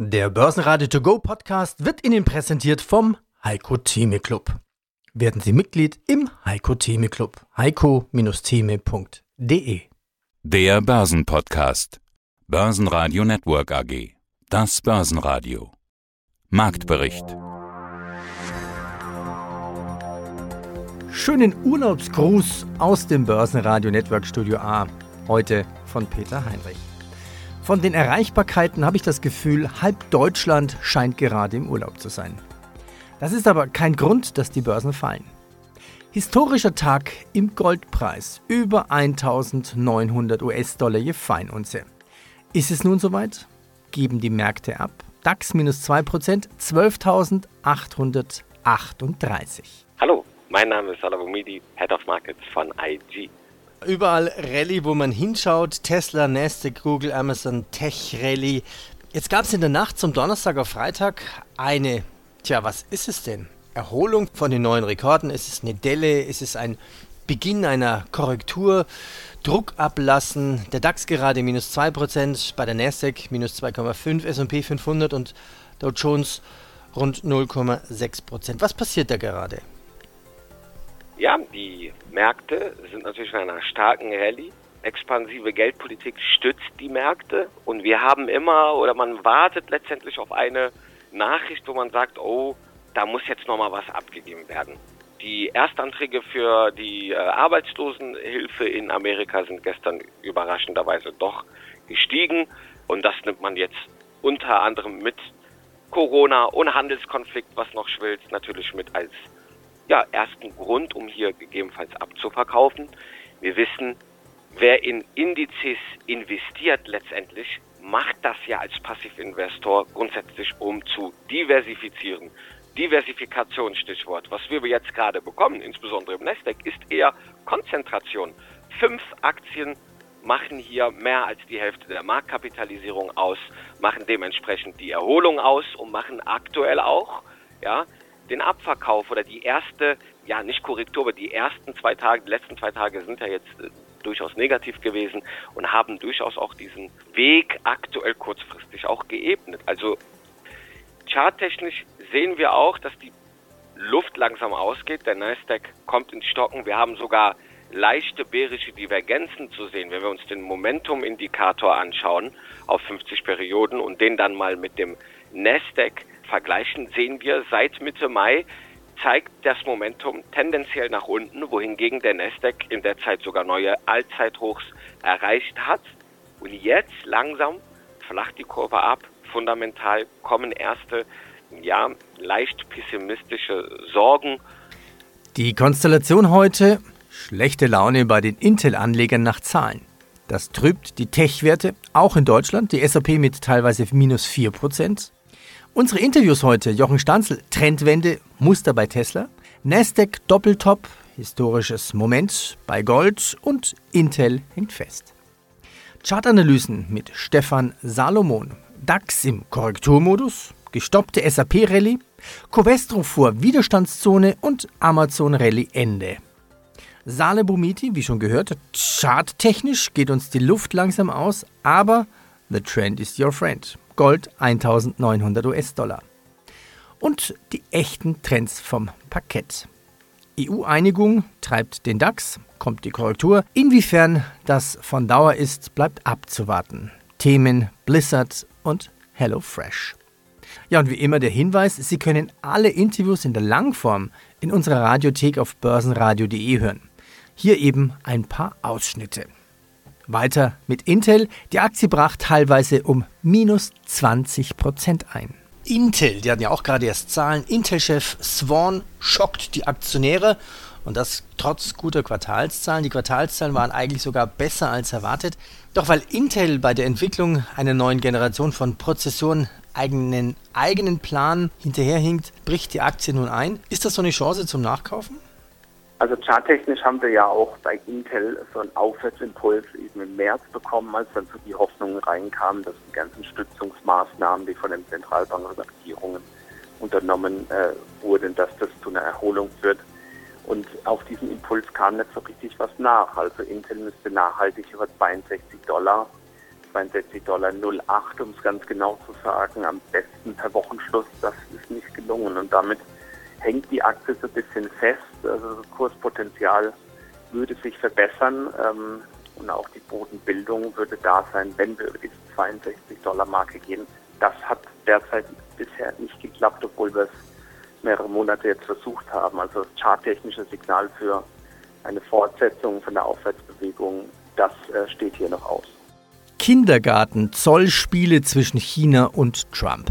Der Börsenradio To Go Podcast wird Ihnen präsentiert vom Heiko Theme Club. Werden Sie Mitglied im Heiko Theme Club. heiko-theme.de Der Börsenpodcast. Börsenradio Network AG. Das Börsenradio. Marktbericht. Schönen Urlaubsgruß aus dem Börsenradio Network Studio A. Heute von Peter Heinrich. Von den Erreichbarkeiten habe ich das Gefühl, halb Deutschland scheint gerade im Urlaub zu sein. Das ist aber kein Grund, dass die Börsen fallen. Historischer Tag im Goldpreis. Über 1900 US-Dollar je Feinunze. Ist es nun soweit? Geben die Märkte ab? DAX minus 2%, 12.838. Hallo, mein Name ist Salah Head of Markets von IG. Überall Rallye, wo man hinschaut. Tesla, Nasdaq, Google, Amazon, Tech Rallye. Jetzt gab es in der Nacht zum Donnerstag auf Freitag eine, tja, was ist es denn? Erholung von den neuen Rekorden? Ist es eine Delle? Ist es ein Beginn einer Korrektur? Druck ablassen. Der DAX gerade minus 2%, bei der Nasdaq minus 2,5%, S&P 500 und Dow Jones rund 0,6%. Was passiert da gerade? Ja, die Märkte sind natürlich in einer starken Rallye. Expansive Geldpolitik stützt die Märkte und wir haben immer oder man wartet letztendlich auf eine Nachricht, wo man sagt, oh, da muss jetzt nochmal was abgegeben werden. Die Erstanträge für die äh, Arbeitslosenhilfe in Amerika sind gestern überraschenderweise doch gestiegen und das nimmt man jetzt unter anderem mit Corona und Handelskonflikt, was noch schwillt, natürlich mit als ja, ersten Grund, um hier gegebenenfalls abzuverkaufen. Wir wissen, wer in Indizes investiert letztendlich, macht das ja als Passivinvestor grundsätzlich, um zu diversifizieren. Diversifikation, Stichwort. Was wir jetzt gerade bekommen, insbesondere im Nasdaq, ist eher Konzentration. Fünf Aktien machen hier mehr als die Hälfte der Marktkapitalisierung aus, machen dementsprechend die Erholung aus und machen aktuell auch ja, den Abverkauf oder die erste, ja nicht Korrektur, aber die ersten zwei Tage, die letzten zwei Tage sind ja jetzt äh, durchaus negativ gewesen und haben durchaus auch diesen Weg aktuell kurzfristig auch geebnet. Also charttechnisch sehen wir auch, dass die Luft langsam ausgeht. Der Nasdaq kommt ins Stocken. Wir haben sogar leichte bärische Divergenzen zu sehen, wenn wir uns den Momentum-Indikator anschauen auf 50 Perioden und den dann mal mit dem Nasdaq vergleichen, sehen wir seit Mitte Mai zeigt das Momentum tendenziell nach unten, wohingegen der Nasdaq in der Zeit sogar neue Allzeithochs erreicht hat. Und jetzt langsam flacht die Kurve ab. Fundamental kommen erste, ja, leicht pessimistische Sorgen. Die Konstellation heute, schlechte Laune bei den Intel-Anlegern nach Zahlen. Das trübt die Tech-Werte, auch in Deutschland, die SAP mit teilweise minus 4%, Unsere Interviews heute, Jochen Stanzel, Trendwende, Muster bei Tesla, Nasdaq Doppeltop, historisches Moment bei Gold und Intel hängt fest. Chartanalysen mit Stefan Salomon, DAX im Korrekturmodus, gestoppte SAP-Rallye, Covestro vor Widerstandszone und Amazon Rallye Ende. Sale Bumiti, wie schon gehört, charttechnisch geht uns die Luft langsam aus, aber the trend is your friend. Gold 1900 US-Dollar. Und die echten Trends vom Parkett. EU-Einigung treibt den DAX, kommt die Korrektur. Inwiefern das von Dauer ist, bleibt abzuwarten. Themen Blizzard und HelloFresh. Ja, und wie immer der Hinweis, Sie können alle Interviews in der Langform in unserer Radiothek auf börsenradio.de hören. Hier eben ein paar Ausschnitte. Weiter mit Intel. Die Aktie brach teilweise um minus 20 Prozent ein. Intel, die hatten ja auch gerade erst Zahlen. Intel-Chef Swan schockt die Aktionäre und das trotz guter Quartalszahlen. Die Quartalszahlen waren eigentlich sogar besser als erwartet. Doch weil Intel bei der Entwicklung einer neuen Generation von Prozessoren eigenen, eigenen Plan hinterherhinkt, bricht die Aktie nun ein. Ist das so eine Chance zum Nachkaufen? Also charttechnisch haben wir ja auch bei Intel so einen Aufwärtsimpuls eben im März bekommen, als dann so die Hoffnungen reinkamen, dass die ganzen Stützungsmaßnahmen, die von den Zentralbankregierungen unternommen äh, wurden, dass das zu einer Erholung führt. Und auf diesen Impuls kam nicht so richtig was nach. Also Intel müsste nachhaltig über 62 Dollar 62 Dollar 08, um es ganz genau zu sagen, am besten per Wochenschluss. Das ist nicht gelungen und damit hängt die Aktie so ein bisschen fest. Also das Kurspotenzial würde sich verbessern ähm, und auch die Bodenbildung würde da sein, wenn wir über diese 62 Dollar Marke gehen. Das hat derzeit bisher nicht geklappt, obwohl wir es mehrere Monate jetzt versucht haben. Also das charttechnische Signal für eine Fortsetzung von der Aufwärtsbewegung, das äh, steht hier noch aus. Kindergarten, Zollspiele zwischen China und Trump.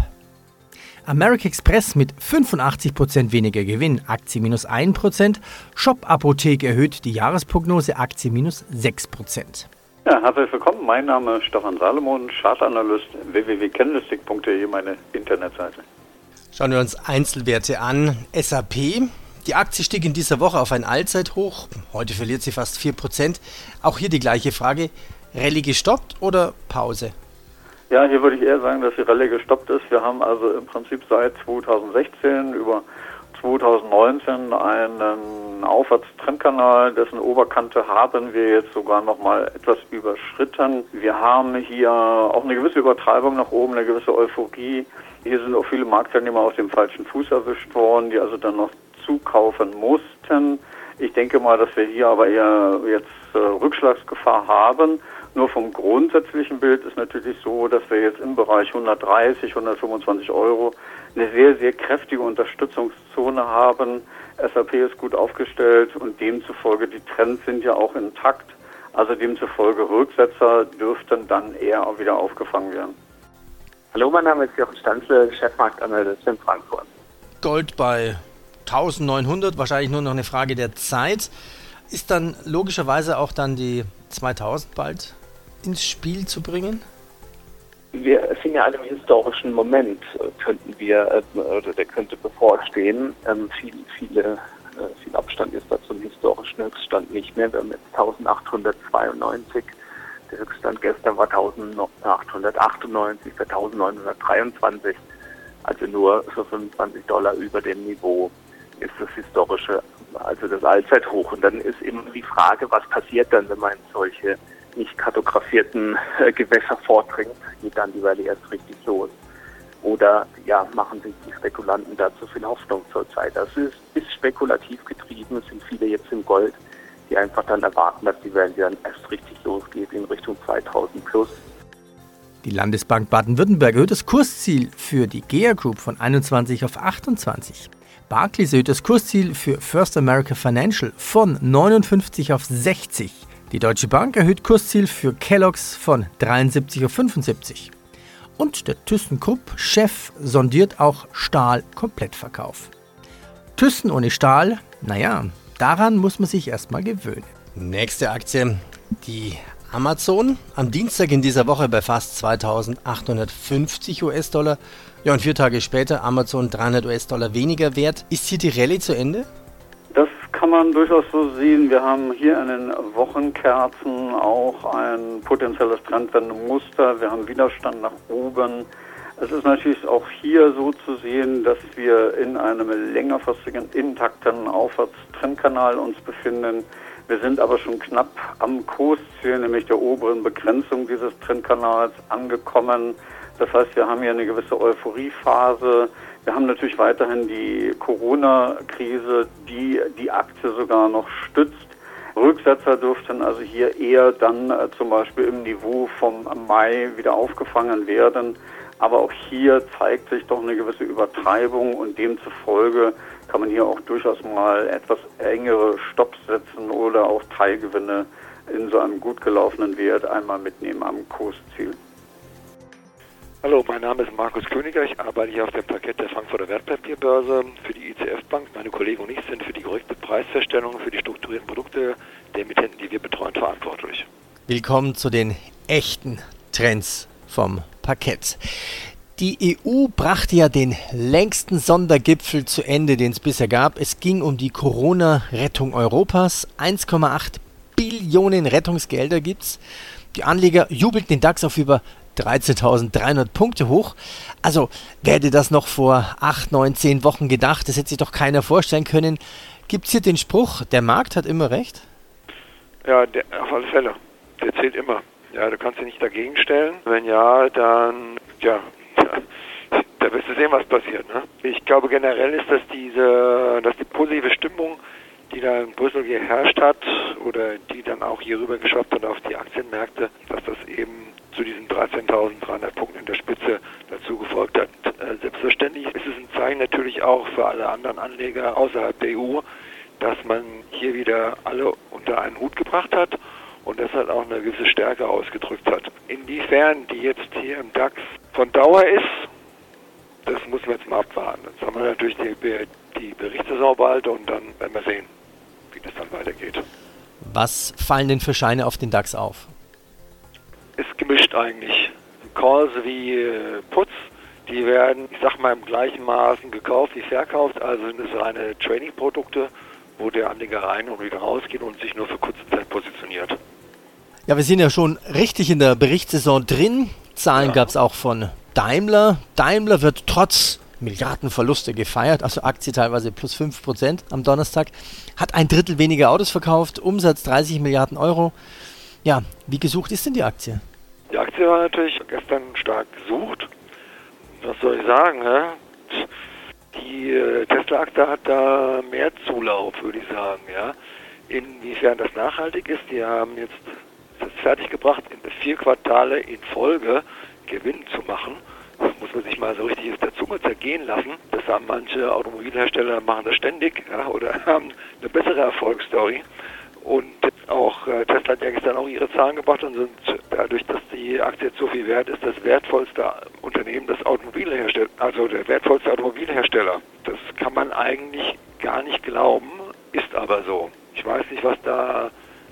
America Express mit 85% weniger Gewinn, Aktie minus 1%. Shop Apotheke erhöht die Jahresprognose, Aktie minus 6%. Ja, herzlich willkommen. Mein Name ist Stefan Salomon, Chartanalyst www.candlestick.de, meine Internetseite. Schauen wir uns Einzelwerte an. SAP. Die Aktie stieg in dieser Woche auf ein Allzeithoch. Heute verliert sie fast 4%. Auch hier die gleiche Frage. Rallye gestoppt oder Pause? Ja, hier würde ich eher sagen, dass die Rallye gestoppt ist. Wir haben also im Prinzip seit 2016 über 2019 einen Aufwärtstrendkanal, dessen Oberkante haben wir jetzt sogar noch mal etwas überschritten. Wir haben hier auch eine gewisse Übertreibung nach oben, eine gewisse Euphorie. Hier sind auch viele Marktteilnehmer auf dem falschen Fuß erwischt worden, die also dann noch zukaufen mussten. Ich denke mal, dass wir hier aber eher jetzt äh, Rückschlagsgefahr haben. Nur vom grundsätzlichen Bild ist natürlich so, dass wir jetzt im Bereich 130, 125 Euro eine sehr, sehr kräftige Unterstützungszone haben. SAP ist gut aufgestellt und demzufolge die Trends sind ja auch intakt. Also demzufolge Rücksetzer dürften dann eher auch wieder aufgefangen werden. Hallo, mein Name ist Jochen Stanzle, Chefmarktanalyst in Frankfurt. Gold bei 1900, wahrscheinlich nur noch eine Frage der Zeit. Ist dann logischerweise auch dann die 2000 bald ins Spiel zu bringen? Wir sind ja alle im historischen Moment, könnten wir, äh, oder der könnte bevorstehen. Ähm, viel, viele, äh, viel Abstand ist da zum historischen Höchststand nicht mehr. Wir haben jetzt 1892. Der Höchststand gestern war 1898 für 1923. Also nur für 25 Dollar über dem Niveau ist das historische, also das Allzeithoch. Und dann ist immer die Frage, was passiert dann, wenn man solche nicht kartografierten äh, Gewässer vordringt, geht dann die Rallye erst richtig los. Oder ja, machen sich die Spekulanten da zu viel Hoffnung zurzeit. Das ist, ist spekulativ getrieben, es sind viele jetzt im Gold, die einfach dann erwarten, dass die Rallye dann erst richtig losgeht in Richtung 2000 plus. Die Landesbank Baden-Württemberg erhöht das Kursziel für die GEA Group von 21 auf 28. Barclays erhöht das Kursziel für First America Financial von 59 auf 60. Die Deutsche Bank erhöht Kursziel für Kellogg's von 73 auf 75. Und der ThyssenKrupp-Chef sondiert auch Stahl-Komplettverkauf. Thyssen ohne Stahl, naja, daran muss man sich erstmal gewöhnen. Nächste Aktie, die Amazon. Am Dienstag in dieser Woche bei fast 2850 US-Dollar. Ja, und vier Tage später Amazon 300 US-Dollar weniger wert. Ist hier die Rallye zu Ende? Kann man durchaus so sehen. Wir haben hier in den Wochenkerzen auch ein potenzielles Trendwendemuster. Wir haben Widerstand nach oben. Es ist natürlich auch hier so zu sehen, dass wir in einem längerfristigen intakten Aufwärtstrendkanal uns befinden. Wir sind aber schon knapp am Kursziel, nämlich der oberen Begrenzung dieses Trendkanals angekommen. Das heißt, wir haben hier eine gewisse Euphoriephase. Wir haben natürlich weiterhin die Corona-Krise, die die Aktie sogar noch stützt. Rücksetzer dürften also hier eher dann äh, zum Beispiel im Niveau vom Mai wieder aufgefangen werden. Aber auch hier zeigt sich doch eine gewisse Übertreibung und demzufolge kann man hier auch durchaus mal etwas engere Stopps setzen oder auch Teilgewinne in so einem gut gelaufenen Wert einmal mitnehmen am Kursziel. Hallo, mein Name ist Markus Königer. Ich arbeite hier auf dem Parkett der Frankfurter Wertpapierbörse für die ICF Bank. Meine Kollegen und ich sind für die korrekte Preisfeststellung für die strukturierten Produkte der Emittenten, die wir betreuen, verantwortlich. Willkommen zu den echten Trends vom Parkett. Die EU brachte ja den längsten Sondergipfel zu Ende, den es bisher gab. Es ging um die Corona-Rettung Europas. 1,8 Billionen Rettungsgelder gibt's. Die Anleger jubelten den DAX auf über 13.300 Punkte hoch. Also, wer hätte das noch vor 8, 9, 10 Wochen gedacht? Das hätte sich doch keiner vorstellen können. Gibt es hier den Spruch, der Markt hat immer recht? Ja, der, auf alle Fälle. Der zählt immer. Ja, du kannst dich nicht dagegen stellen. Wenn ja, dann, ja, da wirst du sehen, was passiert. Ne? Ich glaube generell ist, dass diese, dass die positive Stimmung, die da in Brüssel geherrscht hat oder die dann auch hier rüber geschafft hat auf die Aktienmärkte, dass das eben zu diesen 13.300 Punkten in der Spitze dazu gefolgt hat. Äh, selbstverständlich ist es ein Zeichen natürlich auch für alle anderen Anleger außerhalb der EU, dass man hier wieder alle unter einen Hut gebracht hat und deshalb auch eine gewisse Stärke ausgedrückt hat. Inwiefern die jetzt hier im DAX von Dauer ist, das muss man jetzt mal abwarten. Jetzt haben wir natürlich die, die Berichtssaison bald und dann werden wir sehen, wie das dann weitergeht. Was fallen denn für Scheine auf den DAX auf? Ist gemischt eigentlich. Calls wie äh, Putz, die werden, ich sag mal, im gleichen Maßen gekauft wie verkauft, also sind es reine Trading-Produkte, wo der Anleger rein und wieder rausgeht und sich nur für kurze Zeit positioniert. Ja, wir sind ja schon richtig in der Berichtssaison drin. Zahlen ja. gab es auch von Daimler. Daimler wird trotz Milliardenverluste gefeiert, also Aktie teilweise plus 5% am Donnerstag, hat ein Drittel weniger Autos verkauft, Umsatz 30 Milliarden Euro. Ja, wie gesucht ist denn die Aktie? Die Aktie war natürlich gestern stark gesucht. Was soll ich sagen? Hä? Die äh, Tesla-Aktie hat da mehr Zulauf, würde ich sagen. Ja? Inwiefern das nachhaltig ist, die haben jetzt das fertiggebracht, in vier Quartale in Folge Gewinn zu machen. Das muss man sich mal so richtig auf der Zunge zergehen lassen. Das haben manche Automobilhersteller machen das ständig ja, oder haben eine bessere Erfolgsstory. Und auch äh, Tesla hat ja gestern auch ihre Zahlen gebracht und sind dadurch, dass die Aktie jetzt so viel wert ist, das wertvollste Unternehmen des Automobilherstellers, also der wertvollste Automobilhersteller. Das kann man eigentlich gar nicht glauben, ist aber so. Ich weiß nicht, was da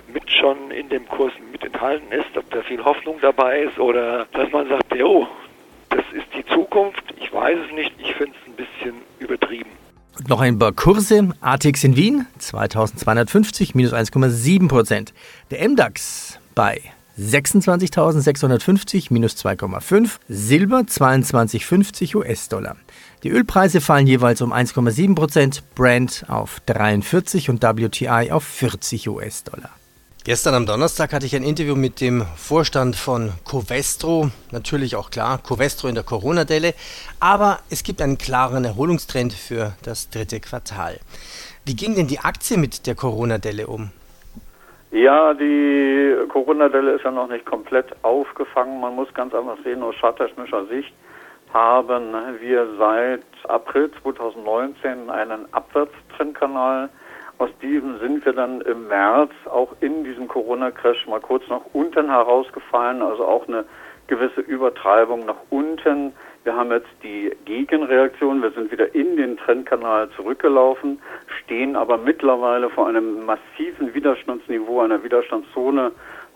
mit schon in dem Kurs mit enthalten ist, ob da viel Hoffnung dabei ist oder dass man sagt, jo, das ist die Zukunft. Ich weiß es nicht. Ich finde es ein bisschen übertrieben. Noch ein paar Kurse. ATX in Wien 2250 minus 1,7 Prozent. Der MDAX bei 26.650 minus 2,5. Silber 22,50 US-Dollar. Die Ölpreise fallen jeweils um 1,7 Prozent. Brent auf 43 und WTI auf 40 US-Dollar. Gestern am Donnerstag hatte ich ein Interview mit dem Vorstand von Covestro. Natürlich auch klar, Covestro in der Corona-Delle. Aber es gibt einen klaren Erholungstrend für das dritte Quartal. Wie ging denn die Aktie mit der Corona-Delle um? Ja, die Corona-Delle ist ja noch nicht komplett aufgefangen. Man muss ganz einfach sehen, aus charttechnischer Sicht haben wir seit April 2019 einen Abwärtstrendkanal aus diesem sind wir dann im März auch in diesem Corona-Crash mal kurz nach unten herausgefallen, also auch eine gewisse Übertreibung nach unten. Wir haben jetzt die Gegenreaktion, wir sind wieder in den Trendkanal zurückgelaufen, stehen aber mittlerweile vor einem massiven Widerstandsniveau, einer Widerstandszone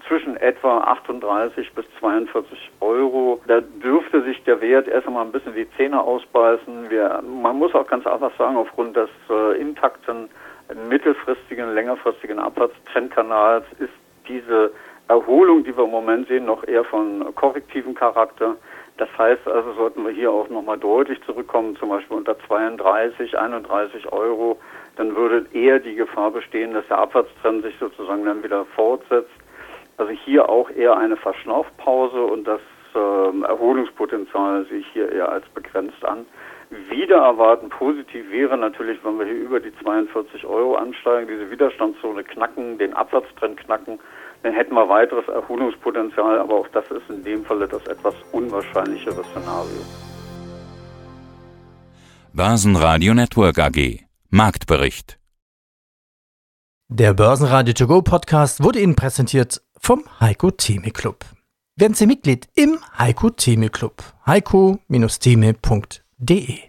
zwischen etwa 38 bis 42 Euro. Da dürfte sich der Wert erst einmal ein bisschen die Zähne ausbeißen. Wir, man muss auch ganz einfach sagen, aufgrund des äh, intakten mittelfristigen, längerfristigen Abwärtstrendkanals ist diese Erholung, die wir im Moment sehen, noch eher von korrektivem Charakter. Das heißt also, sollten wir hier auch nochmal deutlich zurückkommen, zum Beispiel unter 32, 31 Euro, dann würde eher die Gefahr bestehen, dass der Abwärtstrend sich sozusagen dann wieder fortsetzt. Also hier auch eher eine Verschnaufpause und das äh, Erholungspotenzial sehe ich hier eher als begrenzt an wieder erwarten. Positiv wäre natürlich, wenn wir hier über die 42 Euro ansteigen, diese Widerstandszone knacken, den Absatztrend knacken, dann hätten wir weiteres Erholungspotenzial, aber auch das ist in dem Falle das etwas unwahrscheinlichere Szenario. Börsenradio Network AG Marktbericht Der Börsenradio To Go Podcast wurde Ihnen präsentiert vom Heiko Theme Club. Werden Sie Mitglied im Heiko Theme Club. heiko-theme.de D.